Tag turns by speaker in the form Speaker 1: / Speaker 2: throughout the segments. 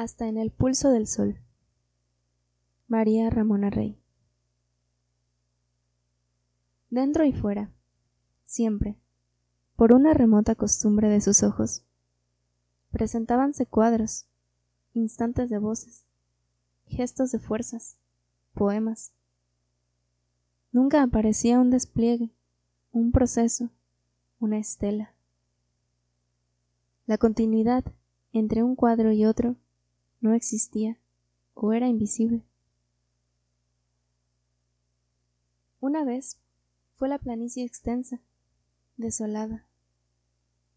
Speaker 1: hasta en el pulso del sol. María Ramona Rey. Dentro y fuera, siempre, por una remota costumbre de sus ojos, presentábanse cuadros, instantes de voces, gestos de fuerzas, poemas. Nunca aparecía un despliegue, un proceso, una estela. La continuidad entre un cuadro y otro no existía o era invisible. Una vez fue la planicie extensa, desolada.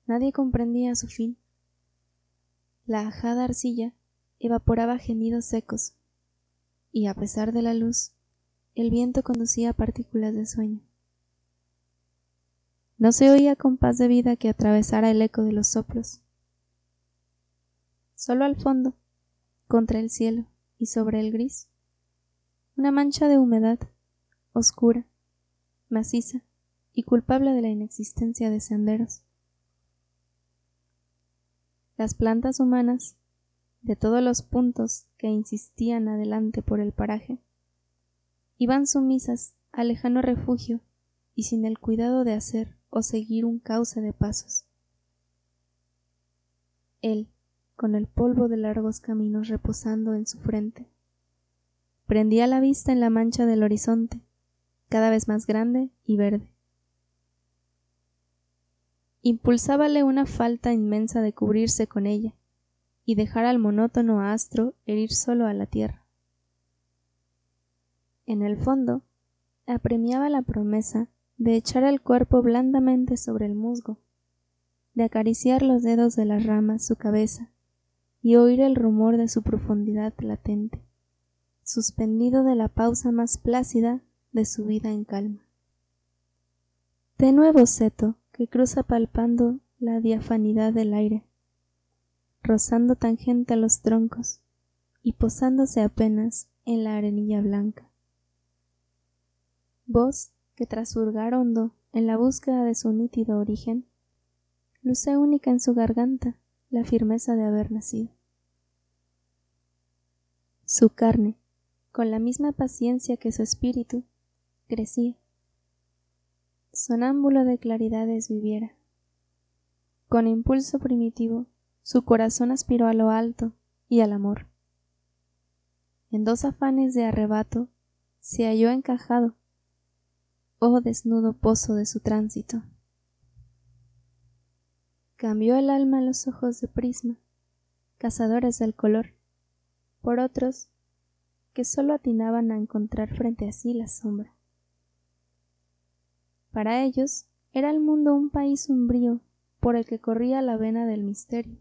Speaker 1: Nadie comprendía su fin. La ajada arcilla evaporaba gemidos secos, y a pesar de la luz, el viento conducía partículas de sueño. No se oía compás de vida que atravesara el eco de los soplos. Solo al fondo, contra el cielo y sobre el gris, una mancha de humedad, oscura, maciza y culpable de la inexistencia de senderos. Las plantas humanas, de todos los puntos que insistían adelante por el paraje, iban sumisas al lejano refugio y sin el cuidado de hacer o seguir un cauce de pasos. Él, con el polvo de largos caminos reposando en su frente. Prendía la vista en la mancha del horizonte, cada vez más grande y verde. Impulsábale una falta inmensa de cubrirse con ella y dejar al monótono astro herir solo a la tierra. En el fondo, apremiaba la promesa de echar el cuerpo blandamente sobre el musgo, de acariciar los dedos de las ramas su cabeza y oír el rumor de su profundidad latente, suspendido de la pausa más plácida de su vida en calma. De nuevo que cruza palpando la diafanidad del aire, rozando tangente a los troncos y posándose apenas en la arenilla blanca. Voz que tras hurgar hondo en la búsqueda de su nítido origen, luce única en su garganta la firmeza de haber nacido. Su carne, con la misma paciencia que su espíritu, crecía. Sonámbulo de claridades viviera. Con impulso primitivo, su corazón aspiró a lo alto y al amor. En dos afanes de arrebato se halló encajado, oh desnudo pozo de su tránsito. Cambió el alma los ojos de prisma, cazadores del color, por otros que sólo atinaban a encontrar frente a sí la sombra. Para ellos era el mundo un país umbrío por el que corría la vena del misterio.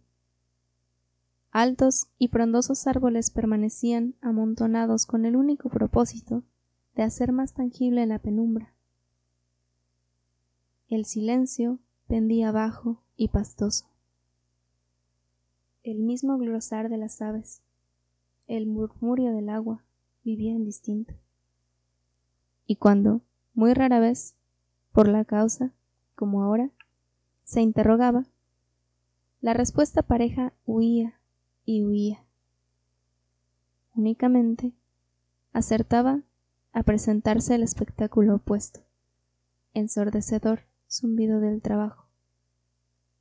Speaker 1: Altos y frondosos árboles permanecían amontonados con el único propósito de hacer más tangible la penumbra. El silencio pendía bajo y pastoso. El mismo glosar de las aves, el murmurio del agua vivían distinto. Y cuando, muy rara vez, por la causa, como ahora, se interrogaba, la respuesta pareja huía y huía. Únicamente acertaba a presentarse el espectáculo opuesto, ensordecedor zumbido del trabajo,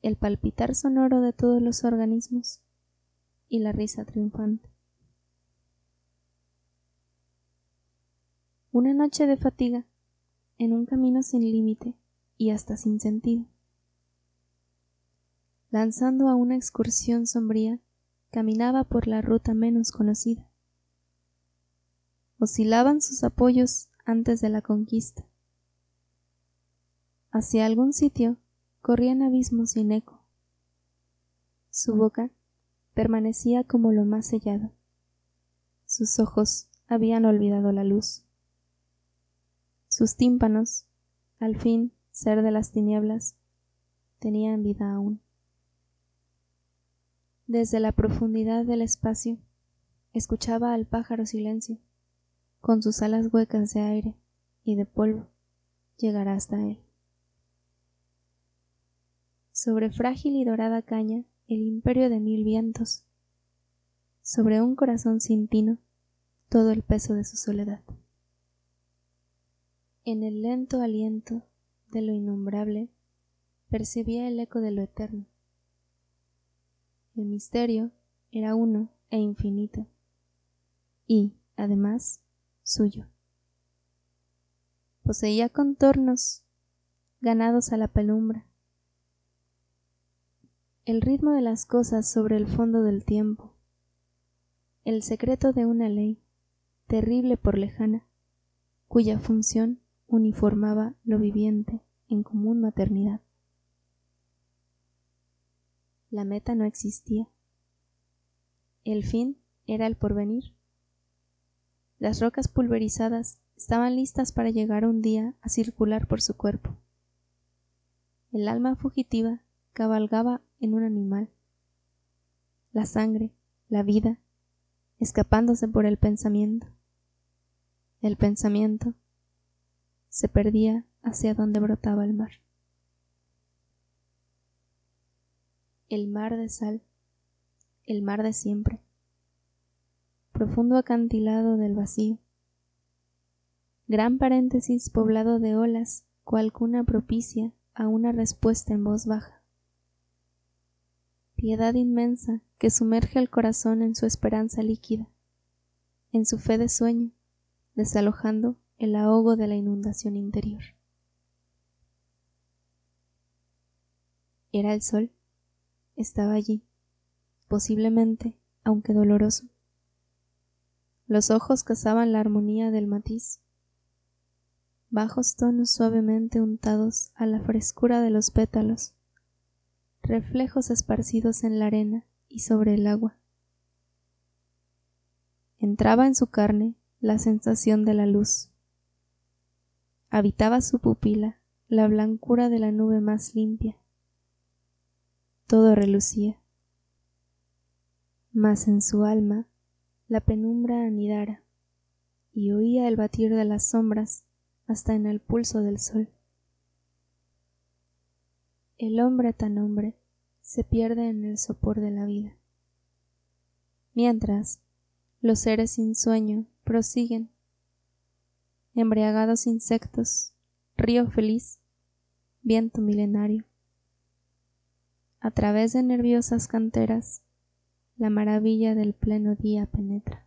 Speaker 1: el palpitar sonoro de todos los organismos y la risa triunfante. Una noche de fatiga, en un camino sin límite y hasta sin sentido. Lanzando a una excursión sombría, caminaba por la ruta menos conocida. Oscilaban sus apoyos antes de la conquista. Hacia algún sitio corrían abismos sin eco. Su boca permanecía como lo más sellado. Sus ojos habían olvidado la luz. Sus tímpanos, al fin ser de las tinieblas, tenían vida aún. Desde la profundidad del espacio, escuchaba al pájaro silencio, con sus alas huecas de aire y de polvo, llegará hasta él. Sobre frágil y dorada caña, el imperio de mil vientos. sobre un corazón sin tino todo el peso de su soledad. En el lento aliento de lo innombrable percibía el eco de lo eterno. El misterio era uno e infinito, y, además, suyo. Poseía contornos ganados a la penumbra, el ritmo de las cosas sobre el fondo del tiempo, el secreto de una ley, terrible por lejana, cuya función uniformaba lo viviente en común maternidad. La meta no existía. El fin era el porvenir. Las rocas pulverizadas estaban listas para llegar un día a circular por su cuerpo. El alma fugitiva cabalgaba en un animal. La sangre, la vida, escapándose por el pensamiento. El pensamiento se perdía hacia donde brotaba el mar. El mar de sal, el mar de siempre, profundo acantilado del vacío, gran paréntesis poblado de olas cual cuna propicia a una respuesta en voz baja. Piedad inmensa que sumerge al corazón en su esperanza líquida, en su fe de sueño, desalojando el ahogo de la inundación interior. Era el sol, estaba allí, posiblemente, aunque doloroso. Los ojos cazaban la armonía del matiz, bajos tonos suavemente untados a la frescura de los pétalos, reflejos esparcidos en la arena y sobre el agua. Entraba en su carne la sensación de la luz, habitaba su pupila la blancura de la nube más limpia. Todo relucía. Mas en su alma la penumbra anidara y oía el batir de las sombras hasta en el pulso del sol. El hombre tan hombre se pierde en el sopor de la vida. Mientras, los seres sin sueño prosiguen embriagados insectos, río feliz, viento milenario. A través de nerviosas canteras, la maravilla del pleno día penetra.